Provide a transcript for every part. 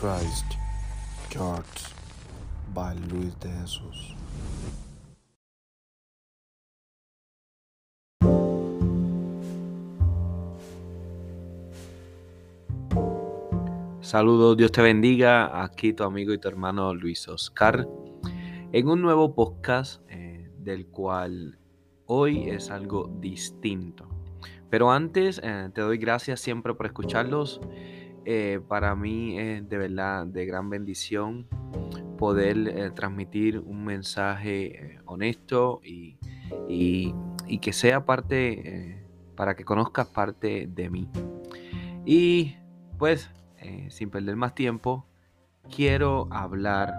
Christ by Luis de Jesús. Saludos, Dios te bendiga. Aquí tu amigo y tu hermano Luis Oscar en un nuevo podcast eh, del cual hoy es algo distinto. Pero antes eh, te doy gracias siempre por escucharlos. Eh, para mí es de verdad de gran bendición poder transmitir un mensaje honesto y, y, que sea parte, para que conozcas parte de mí. Y pues eh, sin perder más tiempo, quiero hablar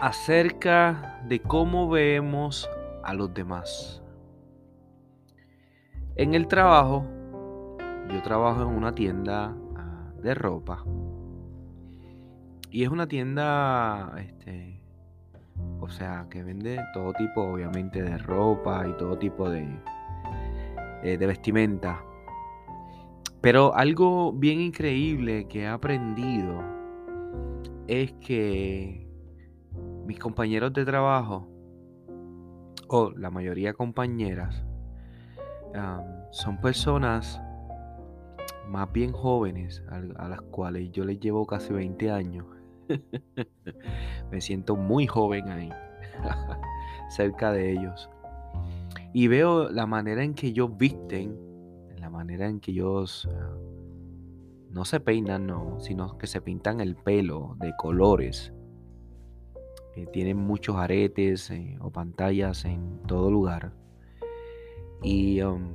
acerca de cómo vemos a los demás. En el trabajo, yo trabajo en una tienda ah, de ropa. Y es una tienda, este, o sea, que vende todo tipo, obviamente, de ropa y todo tipo de, eh, de vestimenta. Pero algo bien increíble que he aprendido es que mis compañeros de trabajo, o la mayoría compañeras, son personas más bien jóvenes a, las cuales yo les llevo casi 20 años. Me siento muy joven ahí, cerca de ellos. Y veo la manera en que ellos visten la manera en que ellos ah, no se peinan, no, sino que se pintan el pelo de colores. Eh, tienen muchos aretes eh, o pantallas en todo lugar. Y um,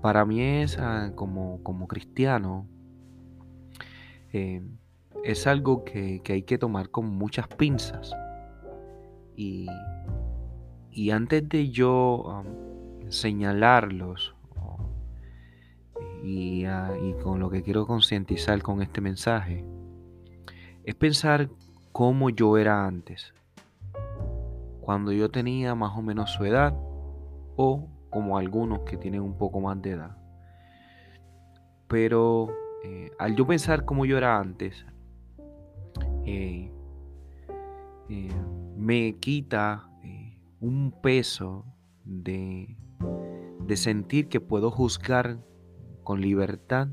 para mí es ah, como, como cristiano, eh, es algo que, hay que tomar con muchas pinzas. Y, y antes de yo señalarlos Ah, y, con lo que quiero concientizar con este mensaje es pensar cómo yo era antes, cuando yo tenía más o menos su edad o como algunos que tienen un poco más de edad. Pero eh, al yo pensar cómo yo era antes, eh, eh, me quita un peso de, de sentir que puedo juzgar con libertad,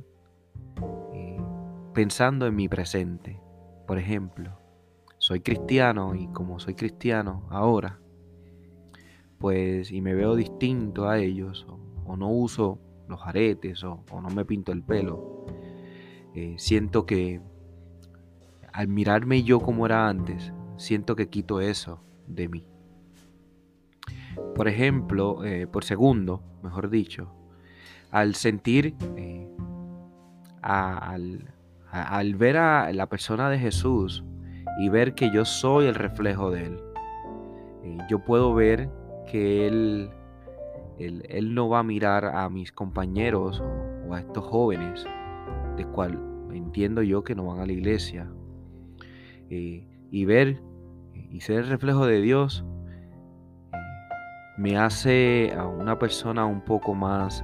pensando en mi presente. Por ejemplo, soy cristiano y como soy cristiano ahora, pues y me veo distinto a ellos, o, no uso los aretes, o, no me pinto el pelo, eh, siento que al mirarme yo como era antes, siento que quito eso de mí. Por ejemplo, eh, por segundo, mejor dicho, al sentir, eh, al, ver a la persona de Jesús y ver que yo soy el reflejo de Él, yo puedo ver que él, él, no va a mirar a mis compañeros o, a estos jóvenes, de cual entiendo yo que no van a la iglesia, eh, y ver y ser el reflejo de Dios me hace a una persona un poco más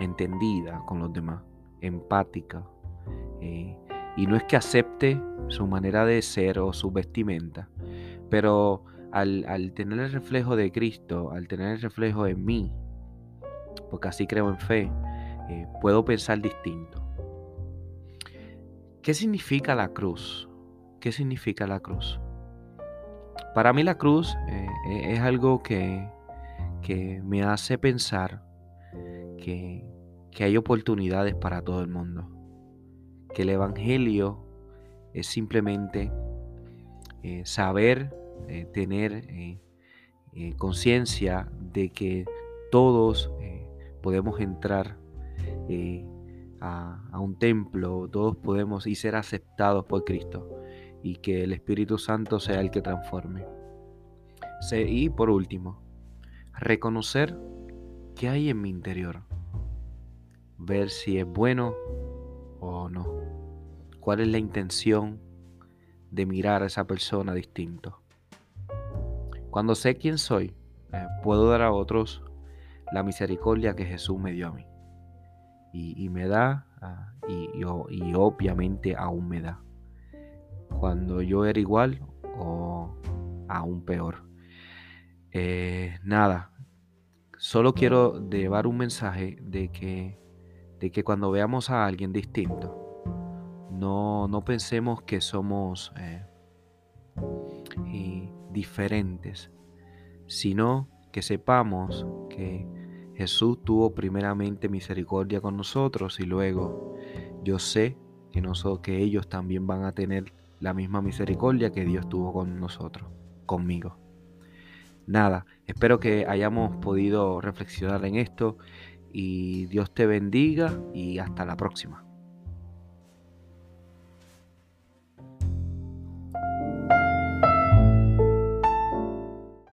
entendida con los demás, empática. Eh, y no es que acepte su manera de ser o su vestimenta, pero al, tener el reflejo de Cristo, al tener el reflejo en mí, porque así creo en fe, eh, puedo pensar distinto. ¿Qué significa la cruz? ¿Qué significa la cruz? Para mí la cruz eh, es algo que, que me hace pensar que, hay oportunidades para todo el mundo. Que el Evangelio es simplemente eh, saber, eh, tener eh, conciencia de que todos podemos entrar a, a, un templo, todos podemos y ser aceptados por Cristo y que el Espíritu Santo sea el que transforme. Y por último, reconocer qué hay en mi interior ver si es bueno o no. ¿Cuál es la intención de mirar a esa persona distinto? Cuando sé quién soy, eh, puedo dar a otros la misericordia que Jesús me dio a mí. y, me da, ah, y, y, obviamente aún me da. Cuando yo era igual o aún peor. Eh, nada, solo quiero llevar un mensaje de que, de que cuando veamos a alguien distinto, no, no pensemos que somos eh, diferentes, sino que sepamos que Jesús tuvo primeramente misericordia con nosotros y luego yo sé que, nosotros, que ellos también van a tener la misma misericordia que Dios tuvo con nosotros, conmigo. Nada, espero que hayamos podido reflexionar en esto y Dios te bendiga y hasta la próxima.